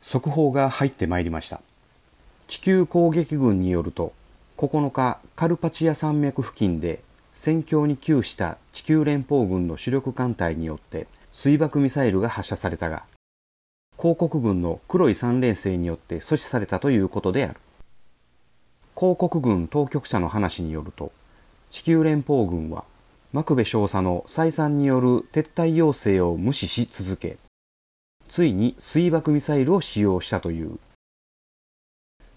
速報が入ってまいりました。地球攻撃軍によると9日カルパチア山脈付近で戦況に窮した地球連邦軍の主力艦隊によって水爆ミサイルが発射されたが広告軍の黒い三連星によって阻止されたということである。広告軍当局者の話によると地球連邦軍はマクベ少佐の再三による撤退要請を無視し続けついに水爆ミサイルを使用したという。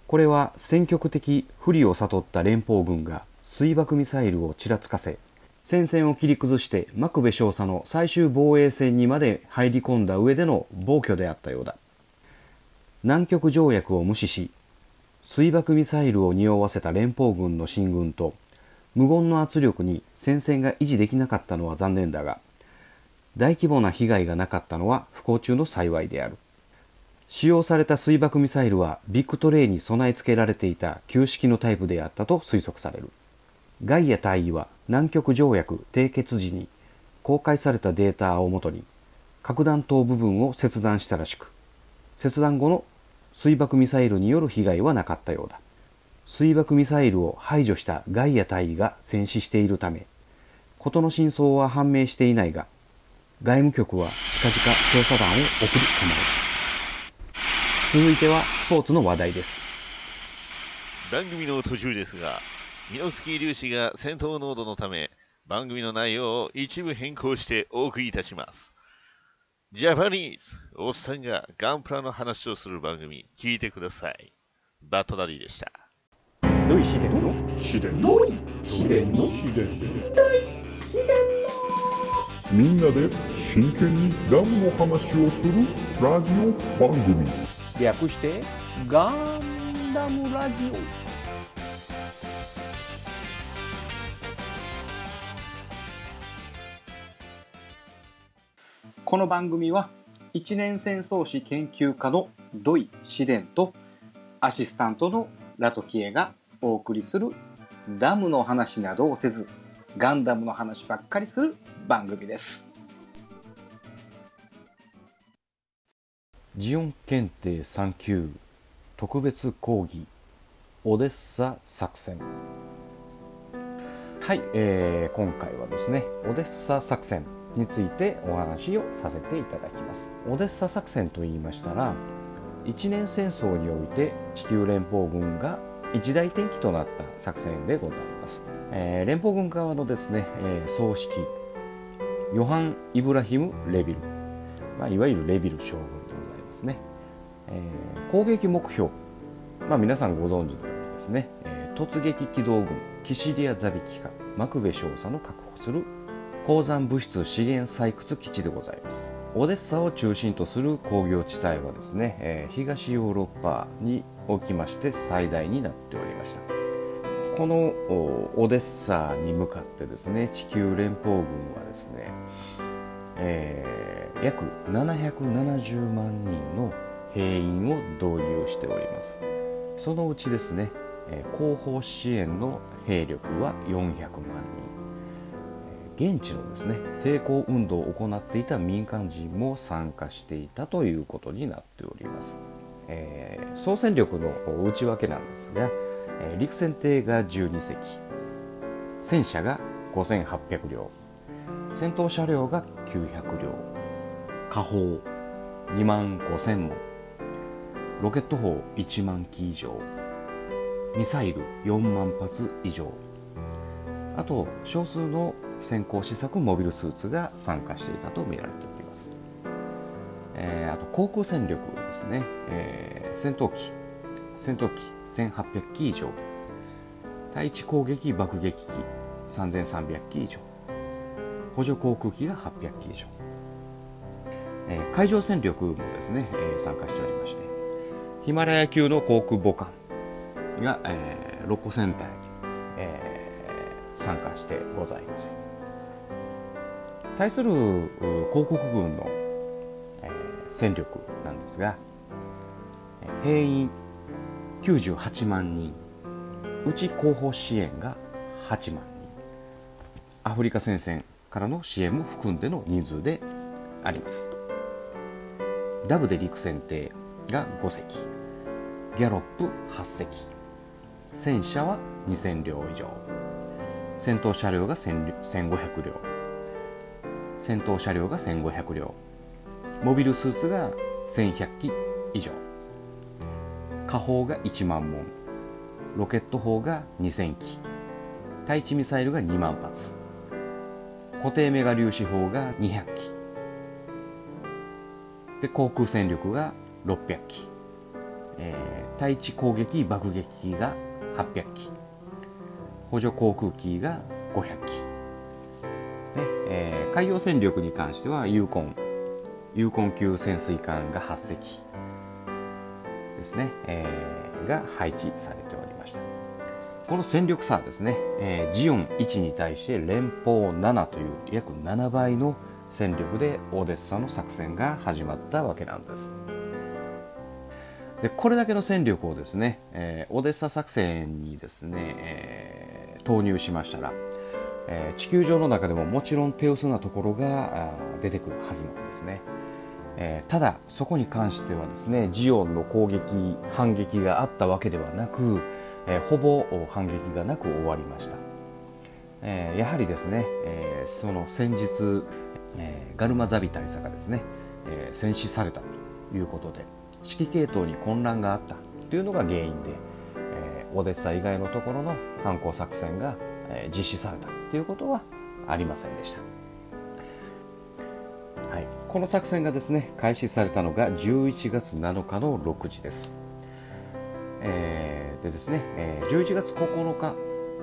これは戦局的不利を悟った連邦軍が水爆ミサイルをちらつかせ戦線を切り崩してマクベ少佐の最終防衛線にまで入り込んだ上での暴挙であったようだ。南極条約を無視し水爆ミサイルを匂わせた連邦軍の進軍と無言の圧力に戦線が維持できなかったのは残念だが大規模な被害がなかったのは不幸中の幸いである。使用された水爆ミサイルはビッグトレイに備え付けられていた旧式のタイプであったと推測される。ガイア大尉は南極条約締結時に公開されたデータをもとに核弾頭部分を切断したらしく切断後の水爆ミサイルによる被害はなかったようだ。水爆ミサイルを排除したガイア大尉が戦死しているため事の真相は判明していないが外務局は近々調査団を送り構える。続いてはスポーツの話題です。番組の途中ですがミノスキー粒子が戦闘濃度のため番組の内容を一部変更してお送りいたします。ジャパニーズおっさんがガンプラの話をする番組聞いてください。バットダディでした。土井秘伝の？秘伝の？秘伝の？秘伝みんなで真剣にダムの話をするラジオ番組。略してガンダムラジオ。この番組は一年戦争史研究家の土井紫伝とアシスタントのラトキエがお送りするダムの話などをせずガンダムの話ばっかりする番組です。ジオン検定3級特別講義オデッサ作戦。はい、えー、今回はですねオデッサ作戦についてお話をさせていただきます。オデッサ作戦と言いましたら一年戦争において地球連邦軍が一大転機となった作戦でございます、えー、連邦軍側のですね、えー、総指揮ヨハン・イブラヒム・レビル、まあ、いわゆるレビル将軍でございますね、えー、攻撃目標、まあ、皆さんご存知のようにですね、えー、突撃機動軍キシリア・ザビキカマクベ少佐の確保する鉱山物質資源採掘基地でございます。オデッサを中心とする工業地帯はですね、えー、東ヨーロッパにおきまして最大になっておりました。このオデッサに向かってですね地球連邦軍はですね、えー、約770万人の兵員を導入しております。そのうちですね後方支援の兵力は400万人。現地のですね抵抗運動を行っていた民間人も参加していたということになっております、えー、総戦力の内訳なんですが、えー、陸戦艇が12隻戦車が5800両戦闘車両が900両火砲2万5000門ロケット砲1万機以上ミサイル4万発以上あと少数の先行試作モビルスーツが参加していたとみられております、えー、あと航空戦力ですね、えー、戦闘機。戦闘機。1800機以上。対地攻撃爆撃機。3300機以上。補助航空機が800機以上、えー、海上戦力もですね、えー、参加しておりまして。ヒマラヤ級の航空母艦が、えー、6個戦隊、えー、参加してございます。対する広告軍の、戦力なんですが兵員98万人うち後方支援が8万人。アフリカ戦線からの支援も含んでの人数であります。ダブで陸戦艇が5隻。ギャロップ8隻。戦車は2000両以上。戦闘車両が1500両。戦闘車両が1500両。モビルスーツが1100機以上。火砲が1万門。ロケット砲が2000機。対地ミサイルが2万発。固定メガ粒子砲が200機。で航空戦力が600機、えー、対地攻撃爆撃機が800機。補助航空機が500機。ね、えー、海洋戦力に関してはユーコンユーコン級潜水艦が8隻ですね、えー、が配置されておりました。この戦力差ですね、えー、ジオン1に対して連邦7という約7倍の戦力でオデッサの作戦が始まったわけなんです。でこれだけの戦力をですね、えー、オデッサ作戦にですね、えー、投入しましたら、えー、地球上の中でももちろん手薄なところが出てくるはずなんですね、えー、ただそこに関してはですねジオンの攻撃反撃があったわけではなく、えー、ほぼ反撃がなく終わりました、えー、やはりですね、え、その先日、え、ガルマザビ大佐がですね、え、戦死されたということで指揮系統に混乱があったというのが原因で、え、オデッサ以外のところの反攻作戦が、え、実施されたということはありませんでした、はい、この作戦がですね開始されたのが11月7日の6時です、えー、でですね、えー、11月9日、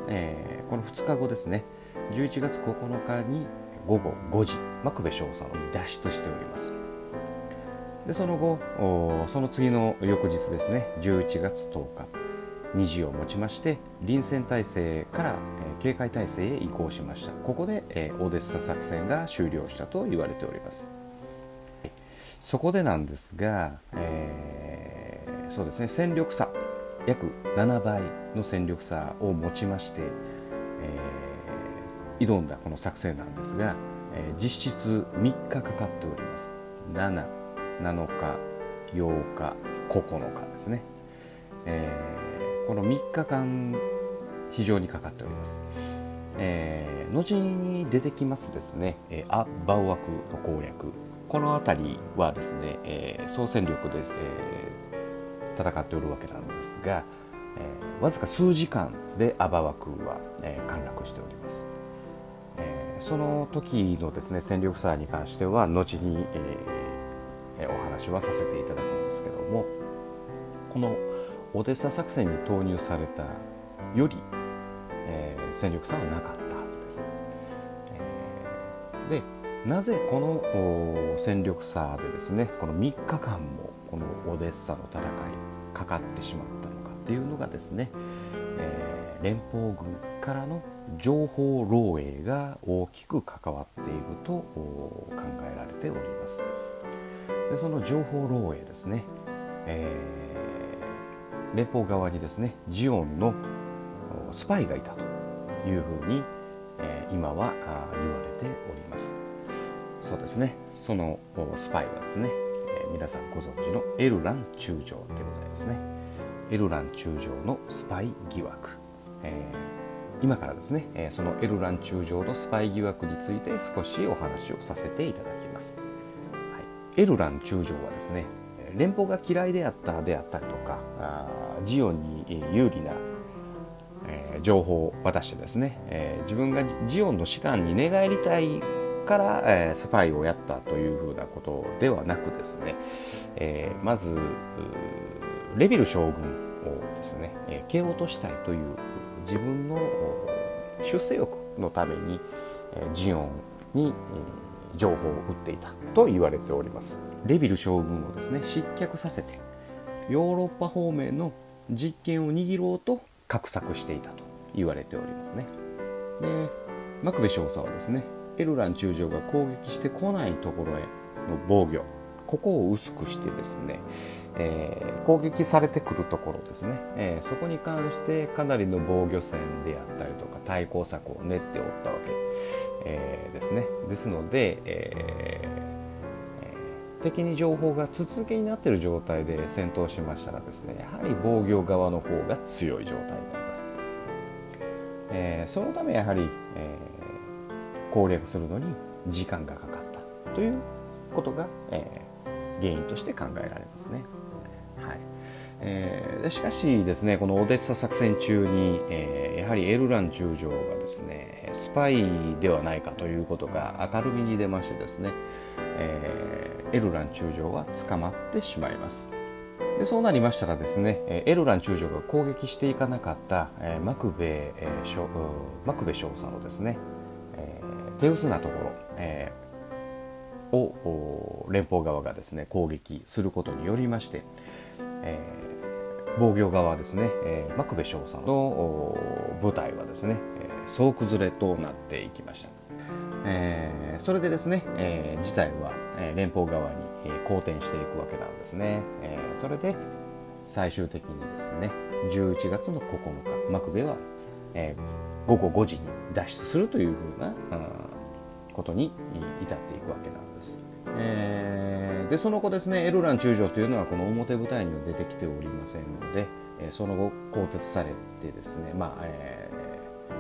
えー、この2日後ですね11月9日に午後5時マクベ少佐に脱出しております。でその後その次の翌日ですね11月10日2時をもちまして臨戦態勢から、えー、警戒態勢へ移行しました。ここで、えー、オデッサ作戦が終了したと言われております。そこでなんですが、えー、そうですね戦力差約7倍の戦力差を持ちまして、えー、挑んだこの作戦なんですが、えー、実質3日かかっております。7 7日8日9日ですね、えー、この3日間非常にかかっております、えー、後に出てきますですね、えー、ア・バウワクの攻略。この辺りはですね、えー、総戦力で、えー、戦っておるわけなんですが、えー、わずか数時間でアバワクは、えー、陥落しております、えー、その時のですね戦力差に関しては後に、えーお話はさせていただくんですけどもこのオデッサ作戦に投入されたより、えー、戦力差はなかったはずです。えー、でなぜこの戦力差でですねこの3日間もこのオデッサの戦いかかってしまったのかっていうのがですね、えー、連邦軍からの情報漏洩が大きく関わっていると考えられております。でその情報漏洩ですね、えー、連邦側にですねジオンのスパイがいたというふうに、えー、今は言われておりますそうですね。そのスパイはですね、えー、皆さんご存知のエルラン中将でございますね。エルラン中将のスパイ疑惑、えー、今からですね、えそのエルラン中将のスパイ疑惑について少しお話をさせていただきます。はい。エルラン中将はですね連邦が嫌いであったであったりとかジオンに有利な、え、情報を渡してですね、えー、自分がジオンの士官に寝返りたいから、えー、スパイをやったというふうなことではなくですね、えー、まずレビル将軍をですね、えー、蹴落としたいという自分の出世欲のために、え、ジオンに、情報を売っていたと言われております。レビル将軍をですね失脚させてヨーロッパ方面の実権を握ろうと画策していたと言われておりますね。でマクベ少佐はですねエルラン中将が攻撃してこないところへの防御。ここを薄くしてですね、えー、攻撃されてくるところですね、えー、そこに関してかなりの防御戦であったりとか対抗策を練っておったわけえー、ですね。ですので、え敵に情報が続けになっている状態で戦闘しましたらですねやはり防御側の方が強い状態になります、えー、そのためやはり、えー、攻略するのに時間がかかったということが、えー、原因として考えられますね。はいえー、しかしですねこのオデッサ作戦中に、えー、やはりエルラン中将がですねスパイではないかということが明るみに出ましてですね、えー、エルラン中将は捕まってしまいますでそうなりましたらですねエルラン中将が攻撃していかなかった、えー、マクベ、えー、マクベ少佐のですね、手薄なところ、えー、を連邦側がですね攻撃することによりまして、えー、防御側ですね、えー、マクベ少佐の部隊はですね、えー、総崩れとなっていきました、えー、それでですね、えー、事態は、連邦側に、好転していくわけなんですね、えー、それで最終的にですね11月の9日マクベは、えー、午後5時に脱出するというふうな、うん、ことに至っていくわけなんです、えー、でその後ですねエルラン中将というのはこの表舞台には出てきておりませんので、えその後更迭されてですねまあ、えー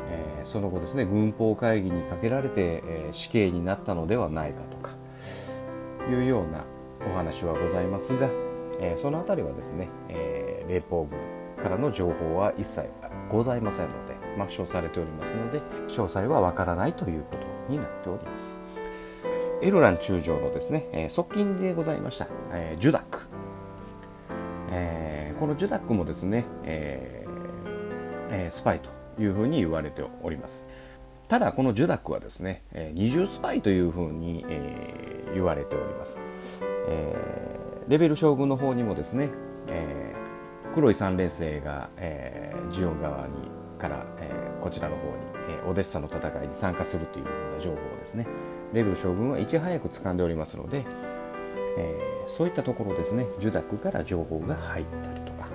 えー、その後ですね軍法会議にかけられて、えー、死刑になったのではないかとかいうようなお話はございますが、えー、その辺りはですね、えー、連邦軍からの情報は一切ございませんので抹消されておりますので詳細はわからないということになっております。エルラン中将のですね、え、側近でございました、え、ジュダック、えー、このジュダックもですね、えー、スパイというふうに言われております。ただこのジュダックはですね、えー、二重スパイというふうに、え、言われております、えー、レベル将軍の方にもですね、え、黒い三連星が、えー、ジオン側にから、え、こちらの方に、オデッサの戦いに参加するというような情報をですね。レベル将軍はいち早く掴んでおりますので、えー、そういったところですね。受諾から情報が入ったりとか、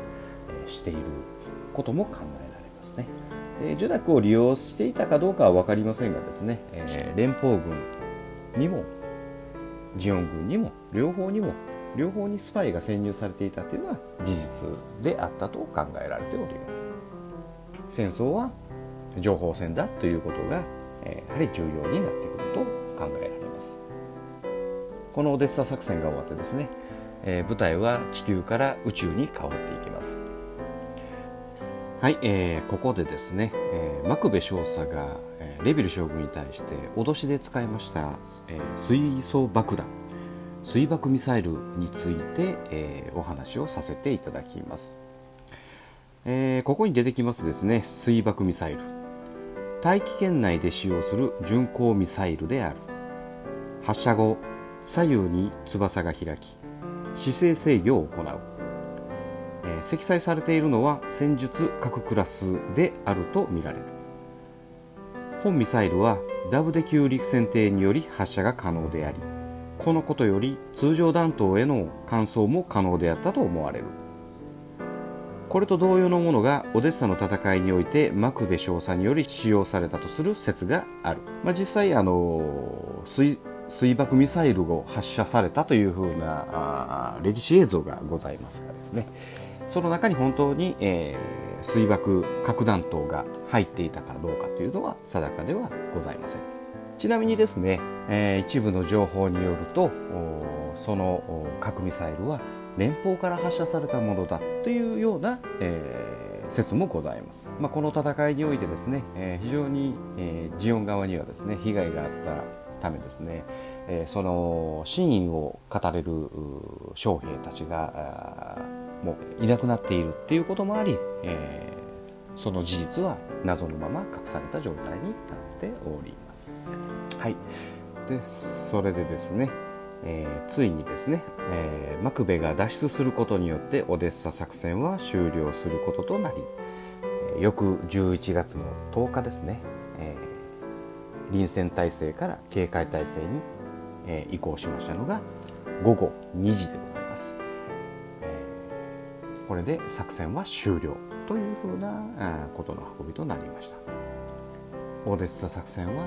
えー、していることも考えられますね。で受諾を利用していたかどうかは分かりませんがですね、えー、連邦軍にもジオン軍にも両方にも両方にスパイが潜入されていたというのは事実であったと考えられております。戦争は情報戦だということが、え、やはり重要になってくると考えられます。このオデッサ作戦が終わってですね、えー、部隊は地球から宇宙に変わっていきます。はい、えー、ここでですね、えー、マクベ少佐が、えー、レビル将軍に対して脅しで使いました、えー、水素爆弾水爆ミサイルについて、えー、お話をさせていただきます、えー、ここに出てきますですね水爆ミサイル。大気圏内で使用する巡航ミサイルである。発射後左右に翼が開き姿勢制御を行う、えー、積載されているのは戦術核クラスであるとみられる。本ミサイルはダブデ級陸戦艇により発射が可能でありこのことより通常弾頭への換装も可能であったと思われる。これと同様のものがオデッサの戦いにおいてマクベ少佐により使用されたとする説がある、まあ、実際あの水水爆ミサイルを発射されたというふうな歴史映像がございますがですね。その中に本当に、えー、水爆核弾頭が入っていたかどうかというのは定かではございません。ちなみにですね、えー、一部の情報によるとその核ミサイルは連邦から発射されたものだというような、えー、説もございます、まあ、この戦いにおいてですね、えー、非常に、えー、ジオン側にはですね被害があったためですね、えー、その真意を語れる将兵たちがもういなくなっているっていうこともあり、えー、その事実は謎のまま隠された状態になっております。はい、でそれでですね、えー、ついにですね、えー、マクベが脱出することによってオデッサ作戦は終了することとなり、え、翌11月の10日ですね、えー臨戦態勢から警戒態勢に、えー、移行しましたのが午後2時でございます、えー、これで作戦は終了というふうなことの運びとなりました。オデッサ作戦は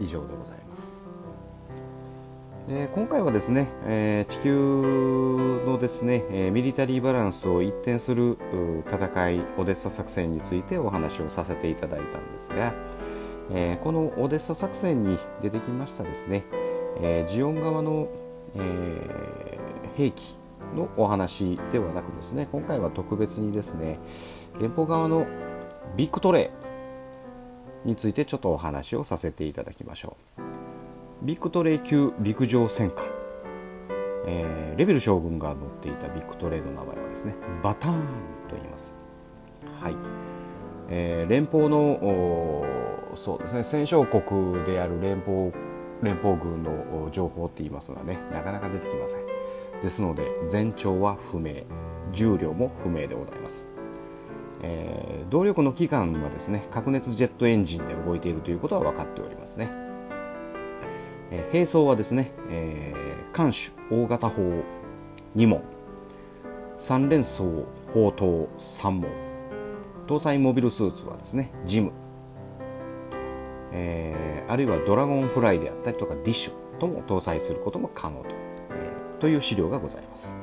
以上でございます。で今回はですね、え地球のですね、えミリタリーバランスを一転する戦いオデッサ作戦についてお話をさせていただいたんですが、えこのオデッサ作戦に出てきましたですね、えジオン側の、え兵器のお話ではなくですね今回は特別にですね連邦側のビッグトレイについてちょっとお話をさせていただきましょう。ビッグトレイ級陸上戦艦、えーレビル将軍が乗っていたビッグトレイの名前はですねバターンと言います。はい、えー連邦のそうですね戦勝国である連邦連邦軍の情報って言いますのはねなかなか出てきません。ですので全長は不明。重量も不明でございます。えー動力の機関はですね核熱ジェットエンジンで動いているということは分かっておりますね、えー兵装はですね、えー艦首大型砲2門3連装砲塔3門搭載モビルスーツはですねジム、えーあるいはドラゴンフライであったりとかディッシュとも搭載することも可能と,、えーという資料がございます。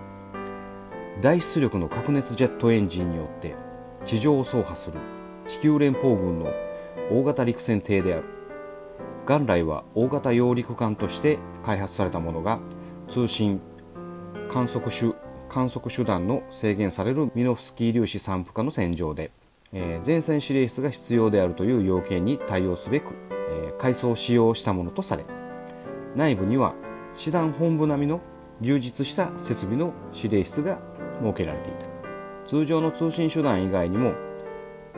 大出力の核熱ジェットエンジンによって地上を走破する地球連邦軍の大型陸戦艇である元来は大型揚陸艦として開発されたものが通信観測手観測手段の制限されるミノフスキー粒子散布下の戦場で、えー前線司令室が必要であるという要件に対応すべく、えー改装を使用したものとされ内部には師団本部並みの充実した設備の司令室が設けられていた。通常の通信手段以外にも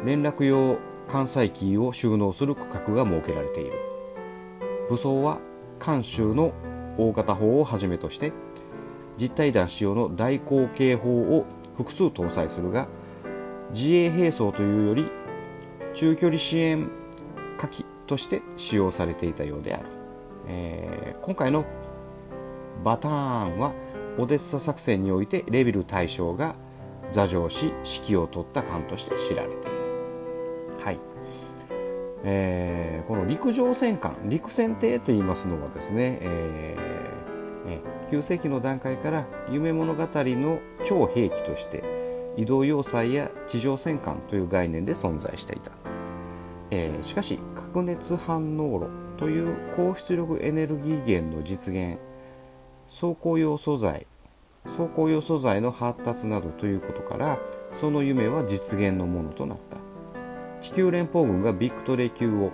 連絡用関西キーを収納する区画が設けられている。武装は艦州の大型砲をはじめとして実体弾使用の大口径砲を複数搭載するが自衛兵装というより中距離支援火器として使用されていたようである、えー今回のバターンはオデッサ作戦においてレビル大将が座上し指揮を執った艦として知られている。はい。えーこの陸上戦艦陸戦艇といいますのはですね、ええー9世紀の段階から夢物語の超兵器として移動要塞や地上戦艦という概念で存在していた、えーしかし核熱反応炉という高出力エネルギー源の実現走行用素材走行用素材の発達などということからその夢は実現のものとなった。地球連邦軍がビクトレ級を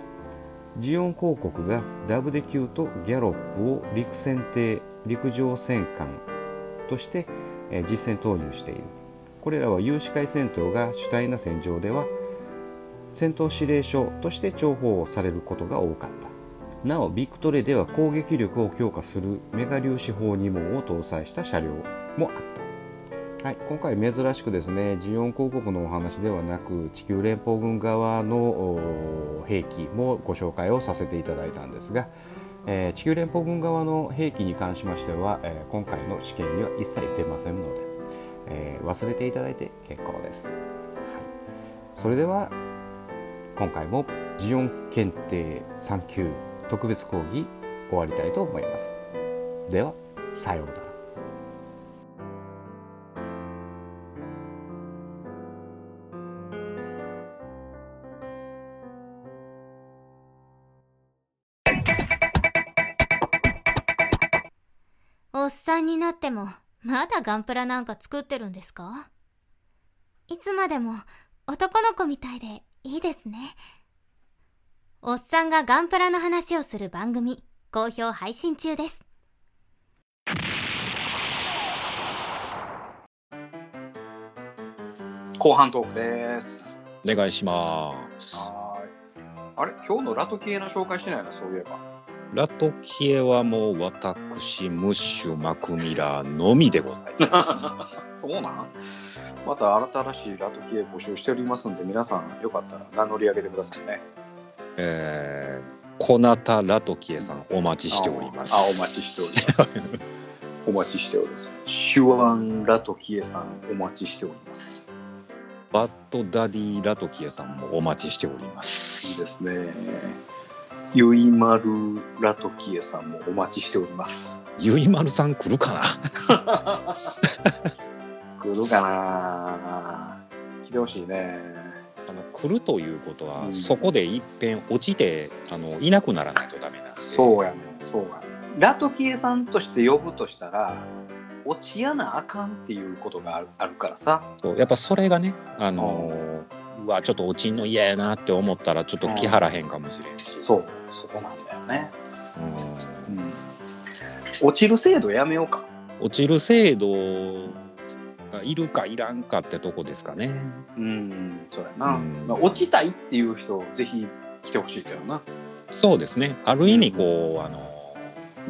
ジオン公国がダブデ級とギャロップを陸戦艇陸上戦艦として実戦投入している。これらは有志会戦闘が主体な戦場では戦闘司令所として重宝されることが多かった。なおビクトレでは攻撃力を強化するメガ粒子砲2門を搭載した車両もあった、はい、今回珍しくですねジオン公国のお話ではなく地球連邦軍側の兵器もご紹介をさせていただいたんですが、えー地球連邦軍側の兵器に関しましては、えー今回の試験には一切出ませんので、えー忘れていただいて結構です、はい、それでは今回もジオン検定3級特別講義終わりたいと思います。ではさようなら。おっさんになってもまだガンプラなんか作ってるんですか？いつまでも男の子みたいでいいですねおっさんがガンプラの話をする番組好評配信中です後半トークです。お願いします。はーい。あれ？今日のラトキエの紹介してないな、そういえば。ラトキエはもう私、ムッシュ、マクミラーのみでございます。そうなんまた新しいラトキエ募集しておりますんで、皆さんよかったら名乗り上げてくださいね。えー、コナタ・ラトキエさんお待ちしております。あ、お待ちしております。お待ちしております。シュワン・ラトキエさん、お待ちしております。バッドダディ・ラトキエさんもお待ちしておりまいいす。ですね。ゆいまるラトキエさんもお待ちしております。ゆいまるさん来るかな？来るかな？来てほしいね。あの来るということは、うん。そこでいっぺん落ちてあのいなくならないとダメなんで。そうやねそうやねラトキエさんとして呼ぶとしたら、落ちやなあかんっていうことがあるあるからさ。そうやっぱそれがねあのーうわちょっと落ちんの嫌やなって思ったらちょっと気張らへんかもしれんし、そう、そこなんだよね。うんうん。落ちる制度やめようか。落ちる制度がいるかいらんかってとこですかね。うん、そうやな。うんまあ、落ちたいっていう人、ぜひ来てほしいけどな。そうですねある意味こう、あの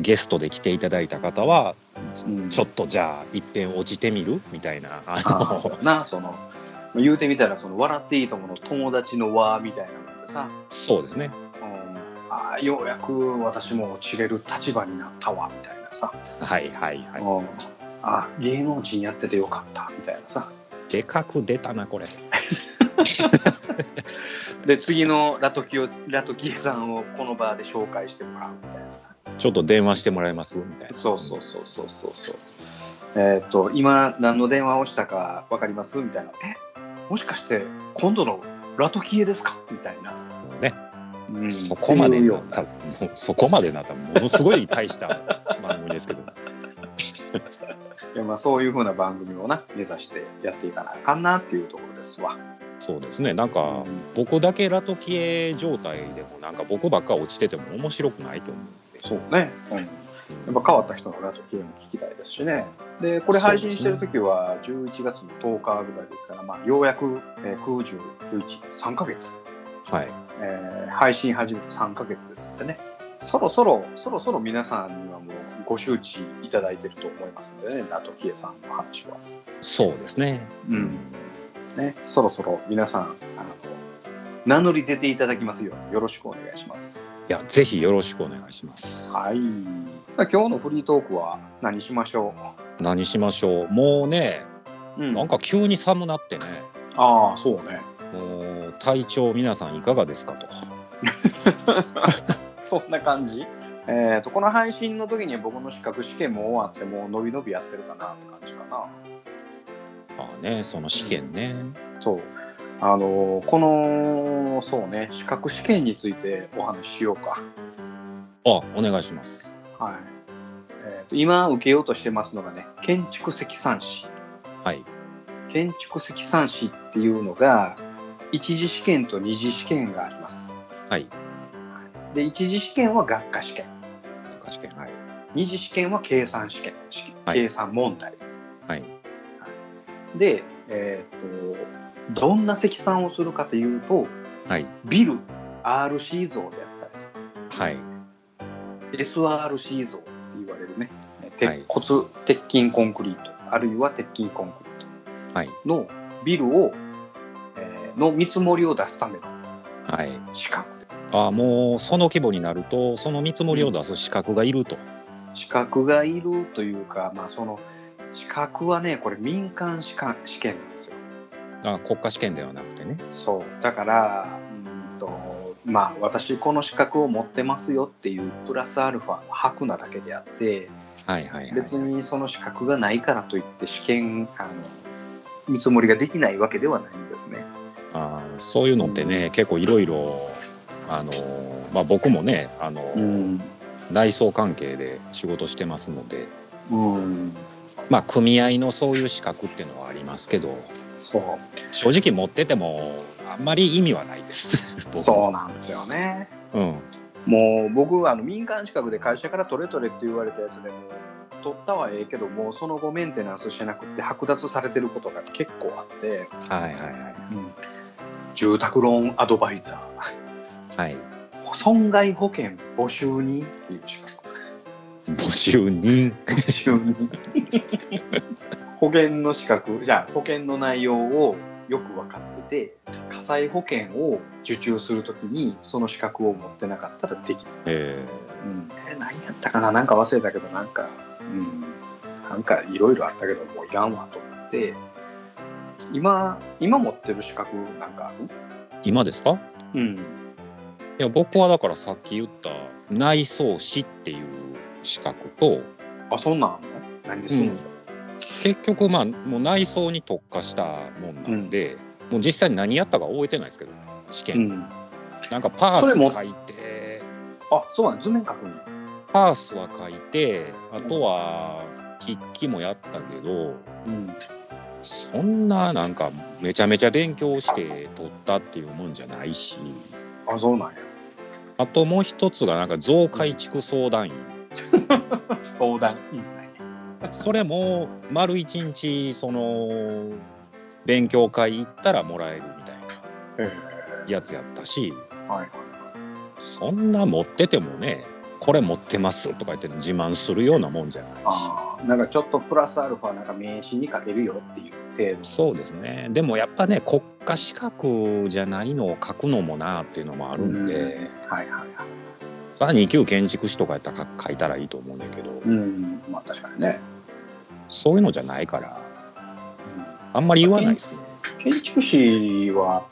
ゲストで来ていただいた方はうんちょっとじゃあいっぺん落ちてみる？みたいなあのな、その、言うてみたら、その、笑っていいともの友達の輪みたいなのでさ、そうですね。うん、ああ、ようやく私も落ちれる立場になったわ、みたいなさ、はいはいはい。うん、あ芸能人やっててよかった、みたいなさ。でかく出たなこれ。で、次のラトキオラトキエさんをこの場で紹介してもらうみたいな。さ。ちょっと電話してもらえますみたいな。そうそうそうそうそうそう。えっ、と、今何の電話をしたか分かります？みたいな。え？もしかして今度のラトキエですか？みたいな。ねうんそこまでななったらもうそこまでなったらものすごい大した番組ですけどいやまあそういうふうな番組をな目指してやっていかなあかんなっていうところですわ。そうですねなんか、うん僕だけラトキエ状態でもなんか僕ばっか落ちてても面白くないと思うんでそうね。うん。やっぱ変わった人のラトキエも聞きたいですしね。で、これ配信してる時は11月の10日ぐらいですから、まあようやく、えー、9、10、11、3ヶ月。はいえー配信始めて3ヶ月ですのでね、そろそろ、そろそろ皆さんにはもうご周知いただいてると思いますんでね、ラトキエさんの話は。そうですねうん。ね、そろそろ皆さん、あの、名乗り出ていただきますようによろしくお願いします。いやぜひよろしくお願いしますはい。今日のフリートークは何しましょ何しましょう？もうねう、うんなんか急に寒なってねああ、そうね。もう体調皆さんいかがですかと そんな感じ？えっ、と、この配信の時には僕の資格試験も終わって、もう伸び伸びやってるかなって感じかな。まあねその試験ね、そう。あのこの、そうね、資格試験についてお話ししようか。あお願いしますはい。えーと今受けようとしてますのがね、建築積算士。はい建築積算士っていうのが、一次試験と二次試験があります。はいで、一次試験は学科試験。学科試験はい二次試験は計算試験。計算問題。はいで、えっ、と、どんな積算をするかというと、はい。ビル、RC 像であったりはい。SRC 像って言われるね、はい。鉄骨、鉄筋コンクリート、あるいは鉄筋コンクリーはい。トのビルを、えーの見積もりを出すためのはい。資格で。あもうその規模になるとその見積もりを出す資格がいると、資格がいるというか、まあその、資格はね、これ民間試験試験なんですよ。あ国家試験ではなくてねそう。だから、うーんと、まあ私この資格を持ってますよっていうプラスアルファの箔なだけであって、はいはいはい別にその資格がないからといって試験あの見積もりができないわけではないんですね。あーそういうのってね、結構いろいろあのーまあ僕もねあのー、うん。内装関係で仕事してますのでうん。まあ組合のそういう資格っていうのはありますけどそう。正直持っててもあんまり意味はないです。僕そうなんですよね。うん。もう僕はあの民間資格で会社から取れ取れって言われたやつでも取ったはええけどもその後メンテナンスしてなくて剥奪されてることが結構あって、はいはいはい。住宅ローンアドバイザはい。ー損害保険募集人っていう資格。募集人。募集人 保険の資格じゃあ保険の内容をよく分かってて火災保険を受注するときにその資格を持ってなかったらできず。えうん、え何やったかな？なんか忘れたけどなんか、うん、なんかいろいろあったけどもういらんわと思って。今今持ってる資格なんかある？ー今ですか？うん。や僕はだからさっき言った内装士っていう資格とあそんなんあんの？何するの、うん結局まあもう内装に特化したもんなんで、もう実際に何やったか覚えてないですけど試う験、ん。なんかパース書いて。あそうなん図面書くんや。パースは書いてあとは筆記もやったけどうん。そんななんかめちゃめちゃ勉強して取ったっていうもんじゃないし。あそうなんや。あともう一つがなんか増改築相談員。相談いいねそれも丸一日その勉強会行ったらもらえるみたいへなやつやったしえはいはい。そんな持っててもねこれ持ってますとか言って自慢するようなもんじゃないし。なんかちょっとプラスアルファなんか名刺に書けるよっていう程度。そうですね。でもやっぱね国家資格じゃないのを書くのもなっていうのもあるんで、はいはいはい。それは2級建築士とかやったら書いたらいいと思うんだけど、うん。まあ確かにね、そういうのじゃないからあんまり言わないですね。建築士は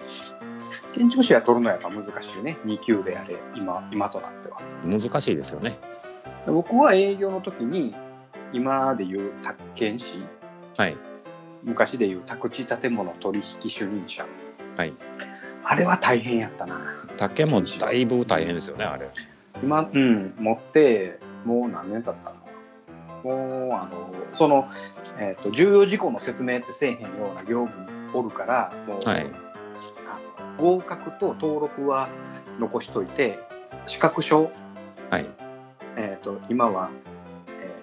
建築士は取るのはやっぱ難しいね2級であれ今今となっては難しいですよね。僕は営業の時に今でいう宅建士はい。昔でいう宅地建物取引主任者はい。あれは大変やったな竹もだいぶ大変ですよね、あれ。今うん持ってもう何年経つかなもうあのその、えー、と重要事項の説明ってせえへんような業務におるからもう、はい合格と登録は残しといて資格証、はい。えー、と今は、え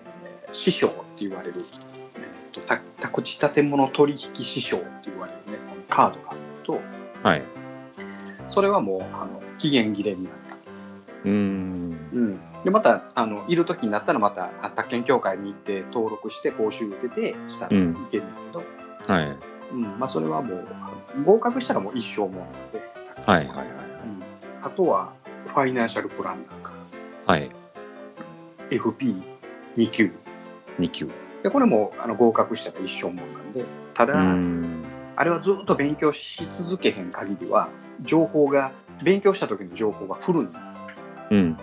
ー師匠って言われる、えー、とた宅地建物取引師匠って言われるねこのカードがあるとはい。それはもうあの期限切れになった。うーん。うん、でまたあのいる時になったらまたあ宅建協会に行って登録して講習受けてしたらいうんけるんだけど、はい。うんまあ、それはもう合格したらもう一生もんなので、はい。はい。うん、あとはファイナンシャルプランナーかはい。FP2 級2級。でこれもあの合格したら一生もんなんでたうだ。あれはずっと勉強し続けへん限りは情報が勉強した時の情報が古いんですうん。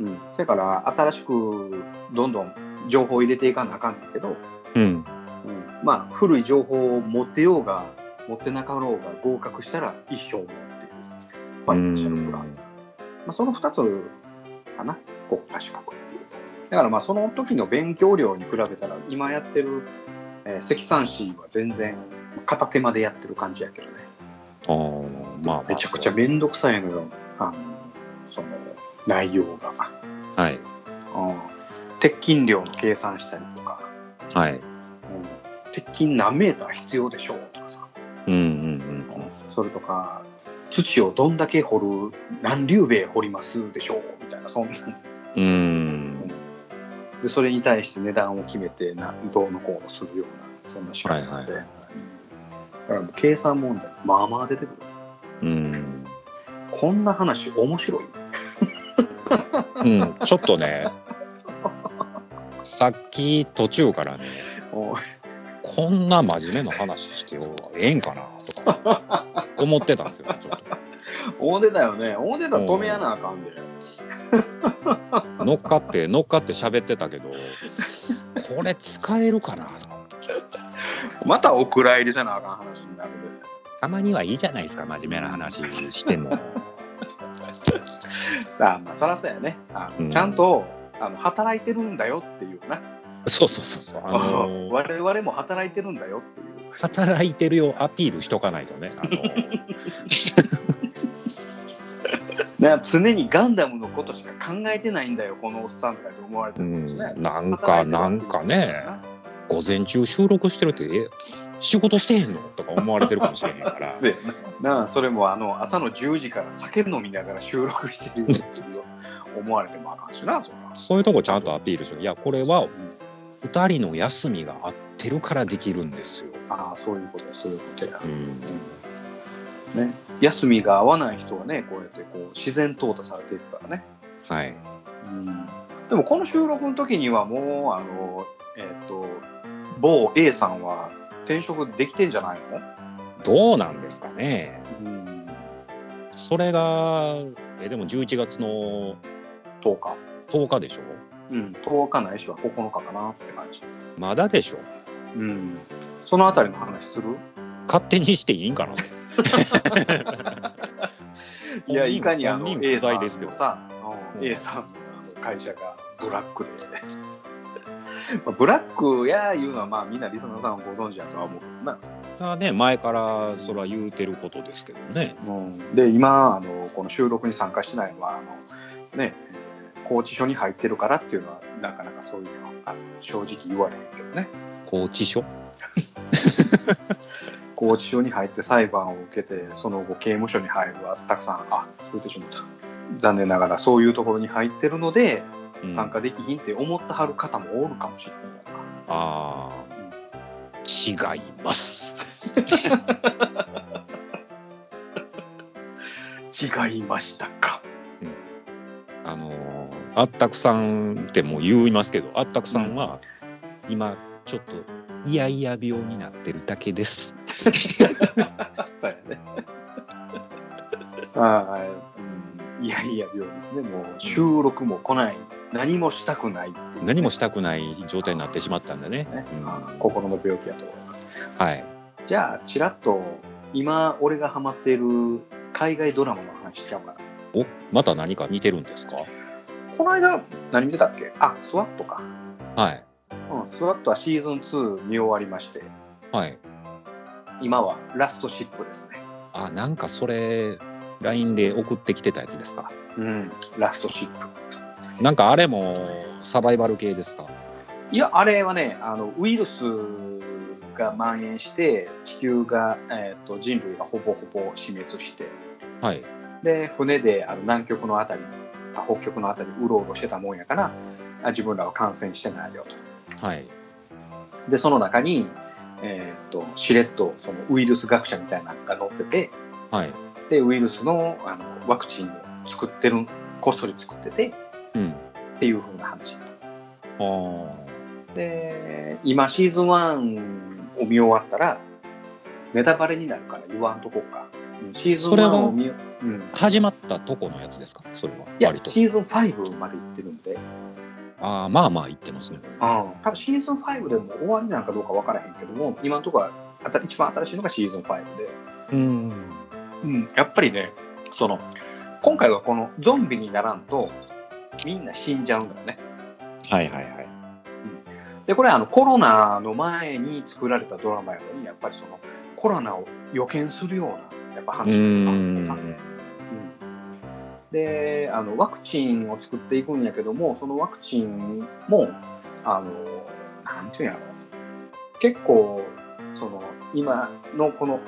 うん、それから新しくどんどん情報を入れていかなあかんねんけど、うん。うん、まあ古い情報を持ってようが持ってなかろうが合格したら一生もんっていうファイナンシャルプラン、まあ、その2つかな国家資格っていうだからまあその時の勉強量に比べたら今やってる、えー積算士は全然片手間でやってる感じやけどね。ああ、まあ、めちゃくちゃ面倒くさいのよ。あのその内容が。ゃ。はい。うん鉄筋量の計算したりとか、はい。うん鉄筋何メーター必要でしょうとかさ、うんうんうん。うんそれとか土をどんだけ掘る何竜兵掘りますでしょうみたいなそんなうーん。でそれに対して値段を決めてなどうのこうのするようなそんな仕組みで、はいはいだからもう計算問題まあまあ出てくるうん。こんな話面白い？うん。ちょっとね、さっき途中からね、おこんな真面目な話してよ、ええんかなとか思ってたんですよ、ちょっ思ってたよね思ってたら止めやなあかんでと。乗っかって、乗っかって喋ってたけど、これ使えるかなとか。またお蔵入りせなあかん話になるでたまにはいいじゃないですか、真面目な話しても。あまあそらそうやね。あの、うん。ちゃんとあの働いてるんだよっていうな、そうそうそうそう。あのー 我々も働いてるんだよっていう。働いてるよアピールしとかないとね。あのね、常にガンダムのことしか考えてないんだよこのおっさんとかって思われてるうんんですね、なんか、なんかね、午前中収録してるって、え、仕事してへんの？とか思われてるかもしれへんから。でなあそれもあの朝の10時から酒飲みながら収録してるって思われてもあかんしなそらそういうとこちゃんとアピールしよう。いや、これは2人の休みが合ってるからできるんですよ。ああそういうことやそういうことや、うん。ね、休みが合わない人はねこうやってこう自然淘汰されていくからねはい。うんでもこの収録の時にはもうあのえっ、と某 A さんは転職できてんじゃないの？どうなんですかね。うん。それがえでも11月の10日。10日でしょ？うん、10日ないしは9日かなって感じ。まだでしょ？うん。そのあたりの話する？勝手にしていいんかな？いや、いかにあの A 不さん在ですけどのさ、うんうん A さんの会社がブラックで、まあブラックやいうのはまあみんなリスナーさんはご存知だとは思う。けどな。ね前からそれは言うてることですけどね。うん、で今あのこの収録に参加してないのはあのね拘置所に入ってるからっていうのはなかなかそういうのは正直言われへんけどね。拘置所拘置所に入って裁判を受けてその後刑務所に入るはたくさんあ言ってしまった。残念ながらそういうところに入ってるのでうん参加できひんって思ってはる方もおるかもしれないああ違います。違いましたか。あのーあったくさんってもう言いますけどあったくさんは今ちょっといやいや病になってるだけです。そうやね。ああ、うん、いやいや病ですね。もう収録も来ない何もしたくない何もしたくない状態になってしまったんでね、ね。うん。心の病気だと思います。はい。じゃあちらっと今俺がハマっている海外ドラマの話しちゃおうかな。おまた何か見てるんですか？この間何見てたっけ？あスワットか、はい。うん、スワットはシーズン2見終わりまして。はい。今はラストシップですね。あなんかそれ LINE で送ってきてたやつですか？うんラストシップなんかあれもサバイバル系ですか？いやあれはねあのウイルスが蔓延して地球が、えー、と人類がほぼほぼ死滅してはい。で船であの南極のあたりあ北極のあたりうろうろしてたもんやからあ自分らは感染してないよと。はい。でその中に、えー、としれっとそのウイルス学者みたいなのが載っててはい。でウイルスのあのワクチンを作ってるこっそり作っててうんっていう風な話。あー。で今シーズン1を見終わったらネタバレになるから言わんとこうか。うんシーズン1それは？を見うん、始まったとこのやつですか？それはいや割と。シーズン5まで行ってるんで、ああまあまあ言ってますね。うん、多分シーズン5でも終わりなのかどうか分からへんけども今のところは一番新しいのがシーズン5で、うん。うん、やっぱりねその今回はこのゾンビにならんとみんな死んじゃうんだよね。はいはいはい。でこれあのコロナの前に作られたドラマやのにやっぱりそのコロナを予見するようなやっぱ話うなん。ん。であのワクチンを作っていくんやけどもそのワクチンもあのなんていうんやろ。結構その今のこの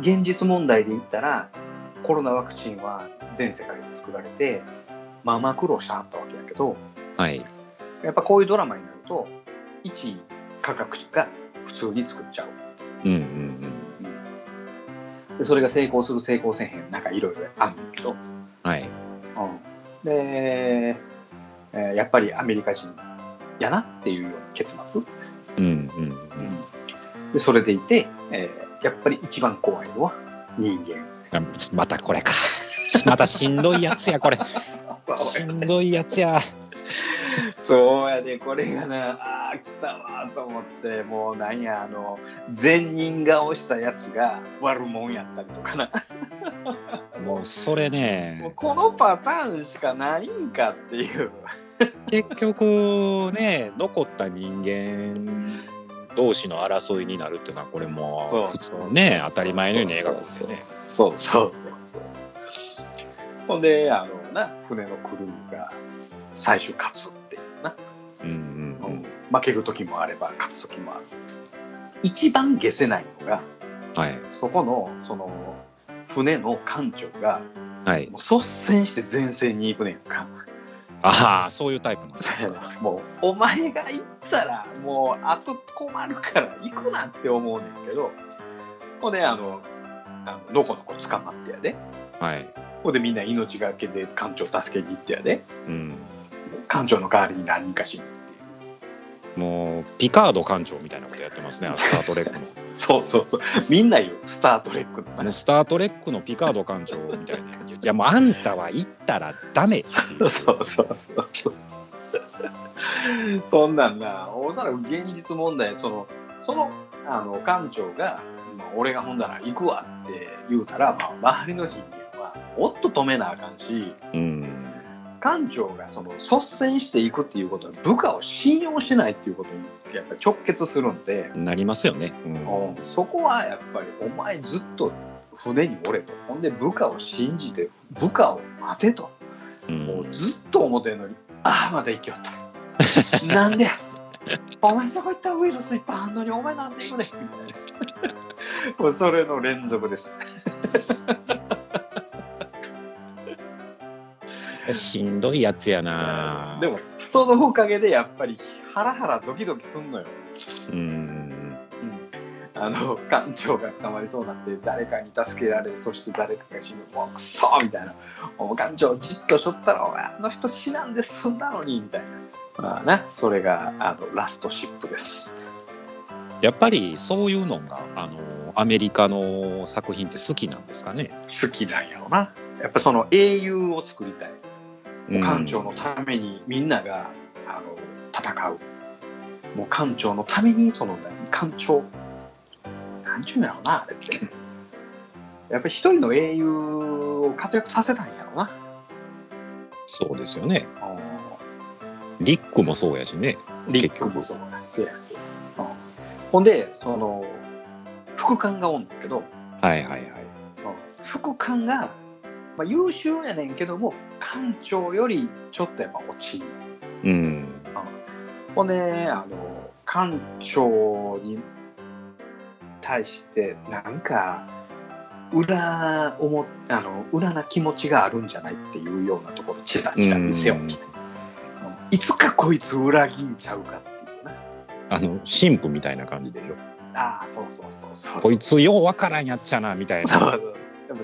現実問題で言ったらコロナワクチンは全世界で作られてまあまあ苦労してはったわけやけどはい。やっぱこういうドラマになると一科学者が普通に作っちゃう。うんうんでそれが成功する成功せんへんなんかいろいろあるんだけど、うんはい。うん、で、えーやっぱりアメリカ人やなっていうような結末。うんうんうん。でそれでいて、えーやっぱり一番怖いのは人間。あまたこれか。またしんどいやつやこれしんどいやつや。そうやでこれがなあー来たわと思ってもうなんやあの善人顔したやつが悪者やったりとかな。もうそれもうねこのパターンしかないんかっていう。結局ね残った人間同士の争いになるっていうのはこれも普通ね当たり前のように描くんでね。そう。そうそうそう。ほんであのな。船のクルーが。最終勝つっていうな、うんうん負ける時もあれば勝つ時もある。一番消せないのがうんはい。そこのその船の艦長がはい。もう率先して前線に行くねんか。ああそういうタイプなんですねもうお前が行ったらもうあと困るから行くなって思うねんけど。ほんであのあののこのこ捕まってやで。はいほんでみんな命がけで艦長助けに行ってやで。うん。艦長の代わりに何人か死ぬっていう。もうピカード艦長みたいなことやってますねスター・トレックの そうそうそう。みんな言う。スター・トレックのスター・トレックのピカード艦長みたいに言って。いやもうあんたは行ったらダメっていう。そうそうそうそう。そんなんな、おそらく現実問題、その、その、あの、館長が、まあ俺がほんだら行くわって言うたら、まあ、周りの人間は、おっと止めなあかんし、うん館長がその率先していくっていうことは部下を信用しないっていうことにやっぱ直結するんで、なりますよね、うんそこはやっぱりお前ずっと船におれとほんで部下を信じて部下を待てとうんもうずっと思ってんのにああまだ行きよったなんでお前そこ行ったらウイルスいっぱいあんのにお前なんで行くねんみたいなもうそれの連続です。しんどいやつやな。でもそのおかげでやっぱりハラハラドキドキすんのよ。うん。あの館長が捕まりそうになって誰かに助けられそして誰かが死ぬ。もうクソみたいな。もう館長じっとしとったらお前あの人死なんで済んだのにみたいな。まあなそれがあのラストシップです。やっぱりそういうのがあのアメリカの作品って好きなんですかね？好きなんやろな。やっぱその英雄を作りたい。もう館長ののためにみんながあの戦う。もう館長のためにその館長。なんちゅうんやろなあれって。やっぱり一人の英雄を活躍させたんやろな。そうですよね。うんリックもそうやしね。リックもそうなんですよ、うん。ほんでその副官がおんだけど、はいはいはい。うん副官が、まあ、優秀やねんけども館長よりちょっとやっぱ落ちる。うん。ほんであの館長に対してなんか裏思あの裏な気持ちがあるんじゃないっていうようなところちらちら見せよう。いつかこいつ裏切んちゃうかっていうな。あの神父みたいな感じでしょああそうそうそうそう。こいつようわからんやっちゃなみたいな。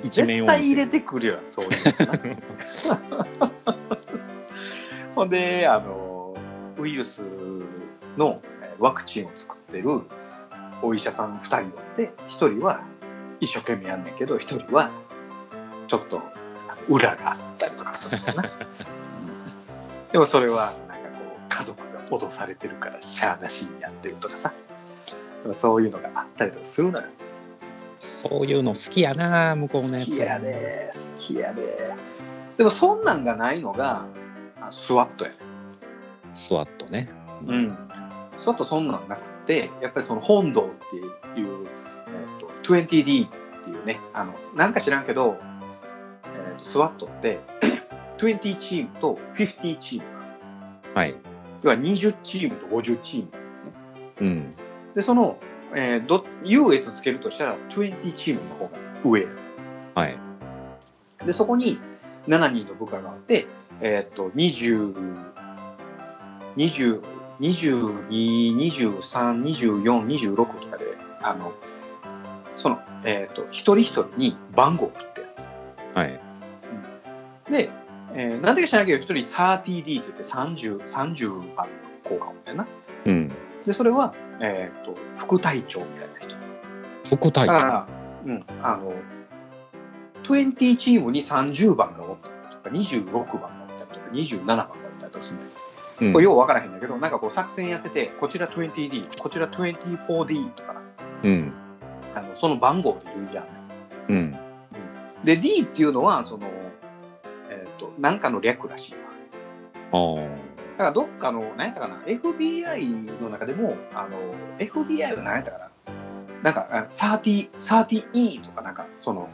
一面を。絶対入れてくるよそういう ほんであのウイルスのえーワクチンを作ってるお医者さん2人おって1人は一生懸命やんねんけど1人はちょっと裏があったりとかするのかな、うん。でもそれはなんかこう家族が脅されてるからしゃあなしにやってるとかさそういうのがあったりとかするのよ。そういうの好きやな向こうのやつ好きやで好きやで。でもそんなんがないのがあスワットや。ねスワットね。うん。スワットそんなんなくってやっぱりその本堂っていう、えー、と 20D っていうねあのなんか知らんけど、えーとスワットって 20チームと50チーム。はい。要は20チームと50チーム。うんでその、えー、ど優越つけるとしたら20チームの方が上はいで、そこに7人の部下があって、えーっと、20、20、22、23、24、26とかで、あの、その、えーっと、一人一人に番号を振ってやはいる。で、えーなんでか知らないけど、一人 30D って言って30、30番の効果をだよな。うんで、それは、えーっと、副隊長みたいな人。副隊長。だから、うん、あの、20チームに30番がおったりとか、26番がおったりとか、27番がおったりとかするうん。これよう分からへんだけど、なんかこう作戦やってて、こちら 20D、こちら 24D とか、うん。あのその番号で言うじゃん。うん。で、D っていうのは、その、えっ、と、なんかの略らしいわ。あからどっかの、何やったかな、FBI の中でも、あの、FBI は何やったかな、なんか、あ30、30E とかなんか、その、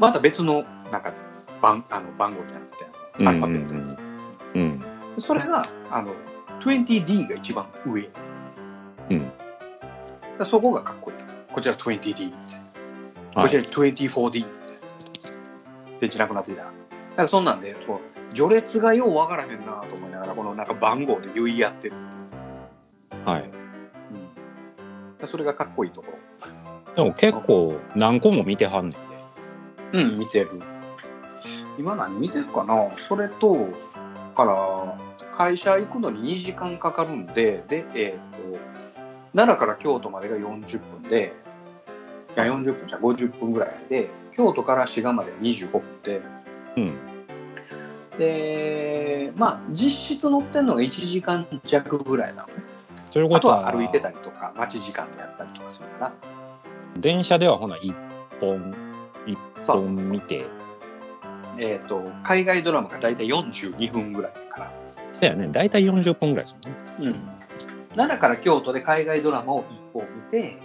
また別の、なんか、番、あの、番号じゃなくて、うんアルファベットでうんそれが、あの、20D が一番上。だかうんらそこがかっこいい。こちら 20D。はいこちら 24D。で、ちなくなってきた。だからそんなんで、そう、序列がようわからへんなと思いながら、このなんか番号で言い合ってる。はいうん。それがかっこいいとこでも結構何個も見てはんねんでろ。うん、見てる。今何見てるかな？それと、から、会社行くのに2時間かかるんで、で、えっ、と、奈良から京都までが40分で、いや、40分じゃ50分ぐらいで、京都から滋賀まで25分で、うん。で、まあ、実質乗ってんのが1時間弱ぐらいなのね。あということとは、は歩いてたりとか、待ち時間でやったりとかするから。電車ではほな、一本、一そう本見て、えっ、と、海外ドラマが大体42分ぐらいだから。そうやね、大体40分ぐらいですもんね。うん。奈良から京都で海外ドラマを1本見て、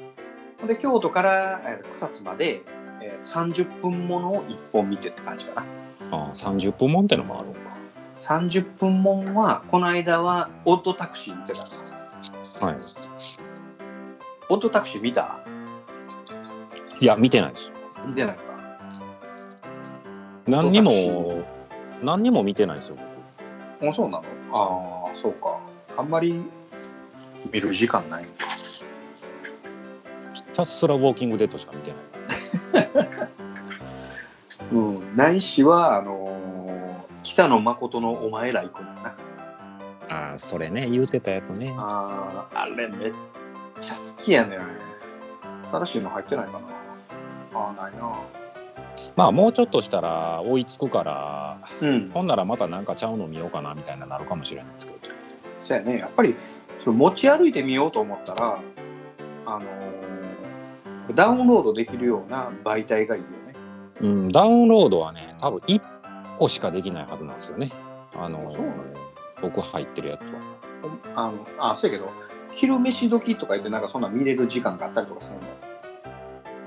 で、京都からえー草津まで、えー30分ものを1本見てって感じかな。ああ、30分もんってのもあるんか。30分もんは、この間はオットタクシー見てたの。はい。オットタクシー見た？いや、見てないです。見てないか。何にも、何にも見てないですよ、僕。あ、そうなの？ああ、そうか。あんまり見る時間ない。ひたすらウォーキングデッドしか見てない。うん。ないしは、あのー北野誠のお前ら行くのな。ああ、それね、言うてたやつね。ああ、あれめっちゃ好きやねん。新しいの入ってないかな。ああ、ないな。まあ、もうちょっとしたら追いつくから、うん。ほんならまたなんかちゃうの見ようかなみたいななるかもしれないですけど。そうやね。やっぱり、持ち歩いてみようと思ったら、あのーダウンロードできるような媒体がいいよね。うん、ダウンロードはね、多分1個しかできないはずなんですよね。あのそうなの僕入ってるやつは。あの、あ、そうやけど、昼飯時とか言ってなんかそんなん見れる時間があったりとかするの？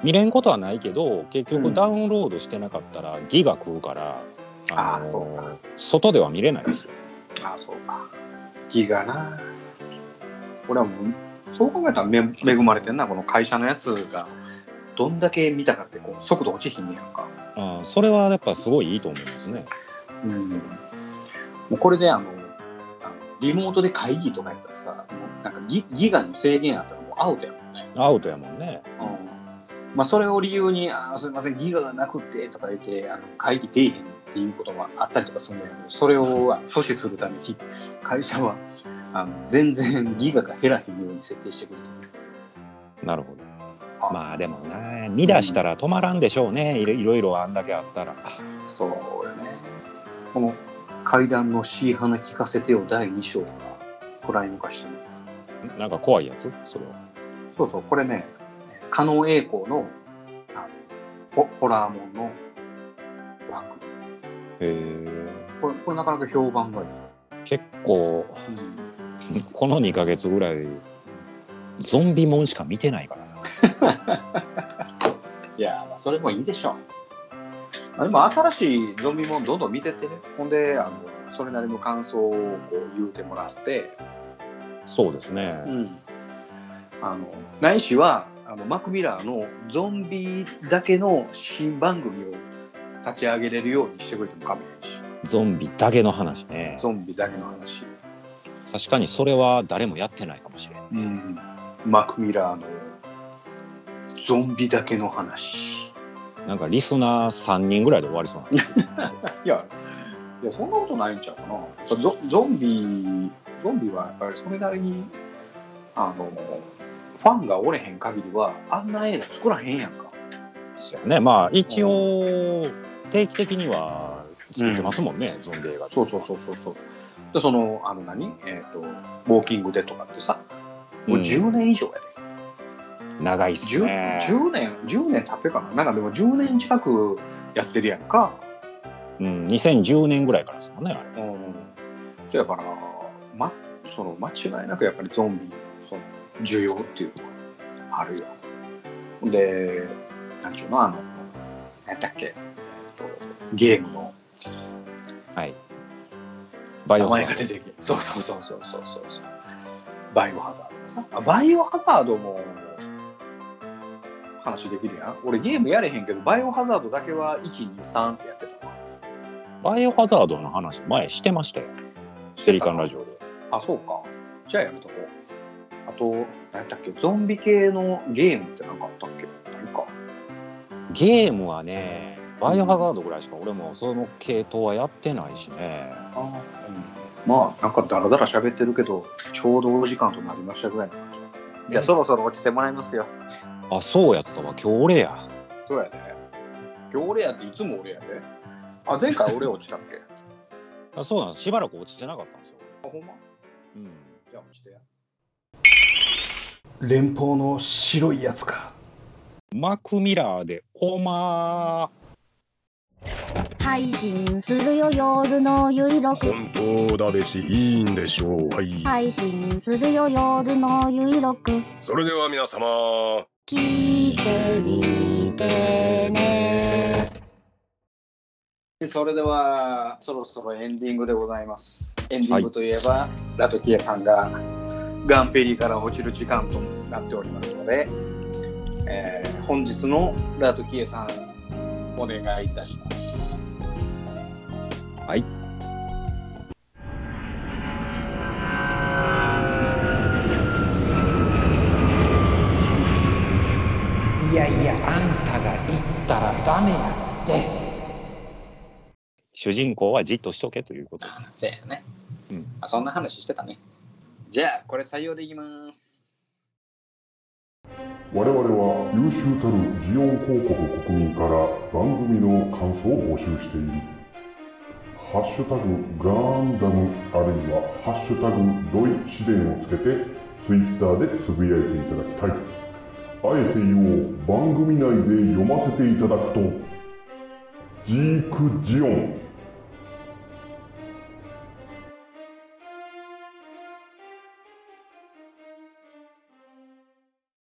見れんことはないけど、結うん局ダウンロードしてなかったらギガ食うから、あーのそうか外では見れないですよ。あそうか。ギガな。俺はもう、そう考えたらめ恵まれてんな、この会社のやつが。どんだけ見たかって、こう、速度落ちひんねやんか。あーそれはやっぱすごいいいと思いますね。うん。もうこれで、あの、リモートで会議とかやったらさ、なんかギギガの制限あったらもうアウトやもんね。アウトやもんね。うん。まあ、それを理由に、あーすみません、ギガがなくてとか言って、あの会議出えへんっていうこともあったりとかするんだけど、それを阻止するために、会社は、あの全然ギガが減らへんように設定してくれてる。なるほど。あまあでもね、見出したら止まらんでしょうね。いろいろいろあんだけあったら。そうよね。この階段の C 花聞かせてよ第2章がプライム化してる。なんか怖いやつ？それは。そうそう、これね、加納栄光のあのホホラーモンの番組。へえ。これこれなかなか評判がいい。結構、この2ヶ月ぐらい、ゾンビもんしか見てないからな。いや、まあ、それもいいでしょう。まあでも新しいゾンビもんどんどん見てってね。ほんで、あのそれなりの感想をこう言うてもらって、そうですね。うん、あのないしはあのマクミラーのゾンビだけの新番組を立ち上げれるようにしてくれてもかめへんしゾンビだけの話ね。ゾンビだけの話、確かにそれは誰もやってないかもしれん。うん、マクミラーのゾンビだけの話なんかリスナー3人ぐらいで終わりそうな。いやいやそんなことないんちゃうかなゾゾンビゾンビはやっぱりそれなりにあのファンがおれへん限りはあんな映画作らへんやんかそうやね。まあ一応、定期的には作ってますもんね、ゾンビ映画そうそうそうそうそう。で、その、あの何？えっ、と、ウォーキングデッドかってさ、もう10年以上やで。長いっす 10, ね。10年、10年経ってるかな？なんかでも10年近くやってるやんか。うん、2010年ぐらいからですもんね、あれ。うん。そやから、ま、その、間違いなくやっぱりゾンビ、その、需要っていうのがあるよ。で、なんちゅうの、あの、何だっけ、えっ、と、ゲームのはい。バイ名オハザード。前が出てきてそうそうそうそうそうそう。バイオハザードバイオハザードも話できるやん。俺ゲームやれへんけどバイオハザードだけは123ってやってたわ。バイオハザードの話、前してましたよ。ペリカンラジオで。あそうか。じゃあやめとこう。あと何やったっけ？ゾンビ系のゲームって何かあったっけ？何か。ゲームはね、バイオハザードぐらいしか俺もその系統はやってないしね。あ、うん、まあなんかダラダラ喋ってるけどちょうどお時間となりましたぐらいの感じじゃあそろそろ落ちてもらいますよあ、そうやったわ。今日俺や。そうやで。今日俺やっていつも俺やで。あ前回俺落ちたっけ？あそうなのしばらく落ちてなかったんですよ。あほんま？うん。じゃあ落ちてや連邦の白いやつかマクミラーで、おま配信するよ夜のゆいろく。本当だべしいいんでしょう。はい、配信するよ夜のゆいろく。それでは皆様。聞いてみてね。でそれではそろそろエンディングでございます。エンディングといえば、ラトキエさんがガンペリーから落ちる時間となっておりますので、えー本日のラトキエさんお願いいたしますはいいやいや、あんたが言ったらダメやって。主人公はじっとしとけということで。せやね、うんあそんな話してたねじゃあこれ採用でいきます我々は優秀たるジオン広告国民から番組の感想を募集している。ハッシュタグガンダムあるいはハッシュタグロイ試練をつけてツイッターでつぶやいていただきたい。あえて言おう。番組内で読ませていただくと。ジークジオン。